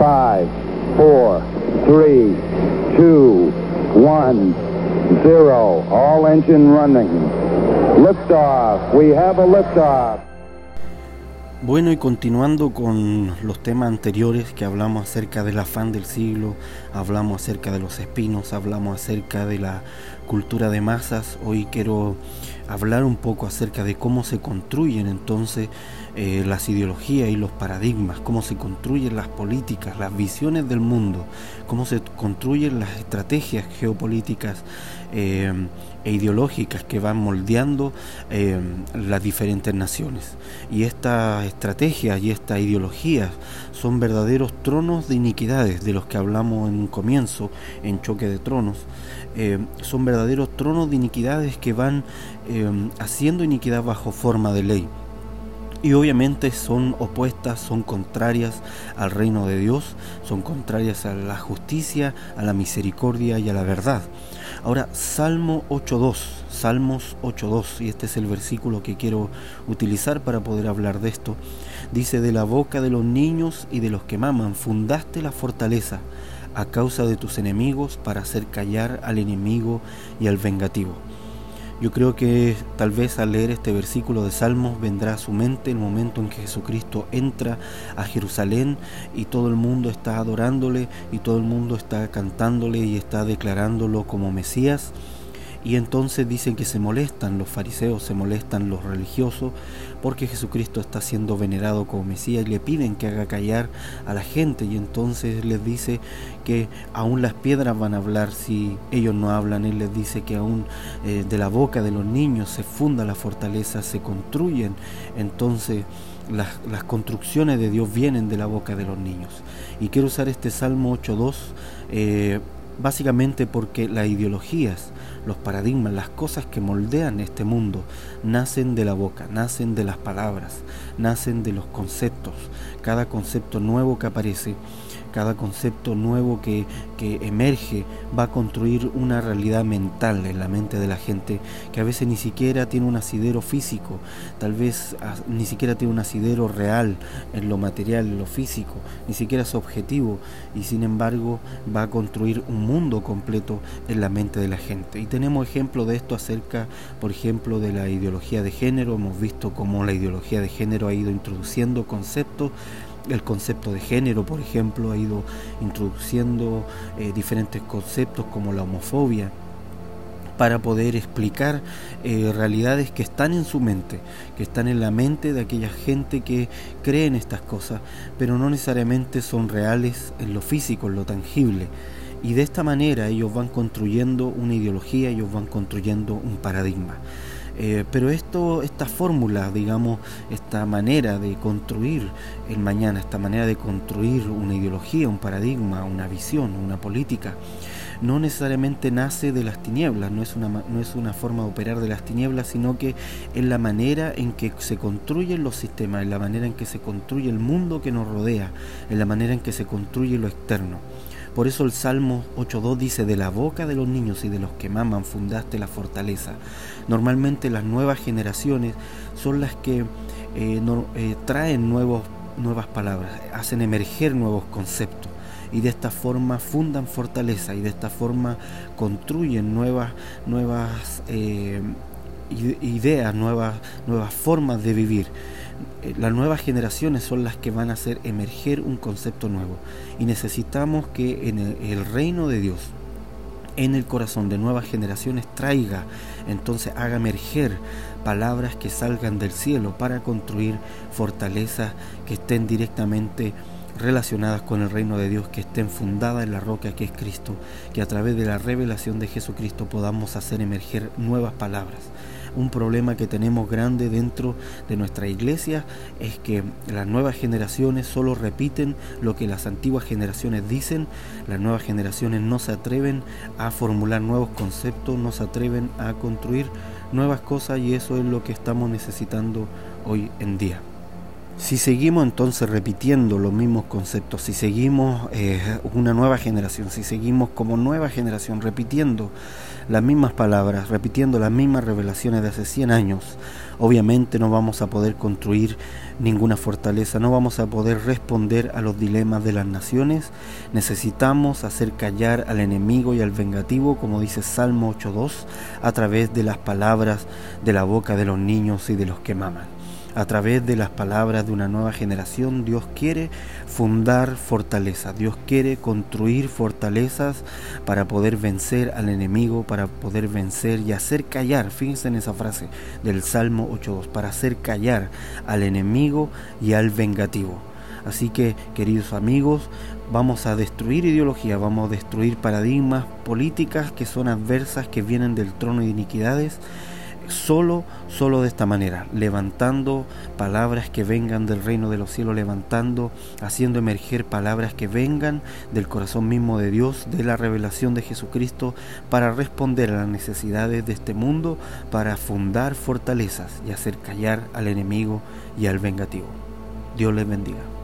Five, four, three, two, one, zero. All engine running. Liftoff. We have a liftoff. Bueno, y continuando con los temas anteriores que hablamos acerca del afán del siglo, hablamos acerca de los espinos, hablamos acerca de la cultura de masas, hoy quiero hablar un poco acerca de cómo se construyen entonces eh, las ideologías y los paradigmas, cómo se construyen las políticas, las visiones del mundo, cómo se construyen las estrategias geopolíticas eh, e ideológicas que van moldeando eh, las diferentes naciones. Y estas estrategias y estas ideologías son verdaderos tronos de iniquidades de los que hablamos en un comienzo, en choque de tronos. son verdaderos tronos de iniquidades que van haciendo iniquidad bajo forma de ley y obviamente son opuestas, son contrarias al reino de Dios, son contrarias a la justicia, a la misericordia y a la verdad. Ahora, Salmo 8.2, Salmos 8.2, y este es el versículo que quiero utilizar para poder hablar de esto, dice, de la boca de los niños y de los que maman, fundaste la fortaleza a causa de tus enemigos para hacer callar al enemigo y al vengativo. Yo creo que tal vez al leer este versículo de Salmos vendrá a su mente el momento en que Jesucristo entra a Jerusalén y todo el mundo está adorándole y todo el mundo está cantándole y está declarándolo como Mesías. Y entonces dicen que se molestan los fariseos, se molestan los religiosos, porque Jesucristo está siendo venerado como Mesías y le piden que haga callar a la gente. Y entonces les dice que aún las piedras van a hablar si ellos no hablan. Él les dice que aún eh, de la boca de los niños se funda la fortaleza, se construyen. Entonces las, construcciones de Dios vienen de la boca de los niños. Y quiero usar este Salmo 8.2 eh, básicamente porque las ideologías los paradigmas, las cosas que moldean este mundo, nacen de la boca, nacen de las palabras, nacen de los conceptos. Cada concepto nuevo que aparece cada concepto nuevo que, emerge va a construir una realidad mental en la mente de la gente que a veces ni siquiera tiene un asidero físico, tal vez ni siquiera tiene un asidero real en lo material, en lo físico, ni siquiera es objetivo y sin embargo va a construir un mundo completo en la mente de la gente. Y tenemos ejemplo de esto acerca, por ejemplo, de la ideología de género, hemos visto cómo la ideología de género ha ido introduciendo conceptos el concepto de género, por ejemplo, ha ido introduciendo eh, diferentes conceptos como la homofobia para poder explicar eh, realidades que están en su mente, que están en la mente de aquella gente que cree en estas cosas, pero no necesariamente son reales en lo físico, en lo tangible. Y de esta manera ellos van construyendo una ideología, ellos van construyendo un paradigma. Eh, pero esto, esta fórmula, digamos, esta manera de construir el mañana, esta manera de construir una ideología, un paradigma, una visión, una política, no necesariamente nace de las tinieblas, no es una, no es una forma de operar de las tinieblas, sino que es la manera en que se construyen los sistemas, en la manera en que se construye el mundo que nos rodea, en la manera en que se construye lo externo. Por eso el Salmo 8.2 dice, de la boca de los niños y de los que maman fundaste la fortaleza. Normalmente las nuevas generaciones son las que eh, eh, traen nuevos, nuevas palabras, hacen emerger nuevos conceptos y de esta forma fundan fortaleza y de esta forma construyen nuevas, nuevas eh, ideas, nuevas, nuevas formas de vivir. Eh, las nuevas generaciones son las que van a hacer emerger un concepto nuevo. Y necesitamos que en el, reino de Dios en el corazón de nuevas generaciones traiga, entonces haga emerger palabras que salgan del cielo para construir fortalezas que estén directamente relacionadas con el reino de Dios, que estén fundadas en la roca que es Cristo, que a través de la revelación de Jesucristo podamos hacer emerger nuevas palabras un problema que tenemos grande dentro de nuestra iglesia es que las nuevas generaciones solo repiten lo que las antiguas generaciones dicen, las nuevas generaciones no se atreven a formular nuevos conceptos, no se atreven a construir nuevas cosas y eso es lo que estamos necesitando hoy en día. Si seguimos entonces repitiendo los mismos conceptos, si seguimos eh, una nueva generación, si seguimos como nueva generación repitiendo las mismas palabras, repitiendo las mismas revelaciones de hace 100 años, obviamente no vamos a poder construir ninguna fortaleza, no vamos a poder responder a los dilemas de las naciones. Necesitamos hacer callar al enemigo y al vengativo, como dice Salmo 8.2, a través de las palabras de la boca de los niños y de los que maman. A través de las palabras de una nueva generación, Dios quiere fundar fortaleza, Dios quiere construir fortalezas para poder vencer al enemigo, para poder vencer y hacer callar, fíjense en esa frase del Salmo 8.2, para hacer callar al enemigo y al vengativo. Así que, queridos amigos, vamos a destruir ideología, vamos a destruir paradigmas políticas que son adversas, que vienen del trono de iniquidades solo, solo de esta manera, levantando palabras que vengan del reino de los cielos, levantando, haciendo emerger palabras que vengan del corazón mismo de Dios, de la revelación de Jesucristo, para responder a las necesidades de este mundo, para fundar fortalezas y hacer callar al enemigo y al vengativo. Dios les bendiga.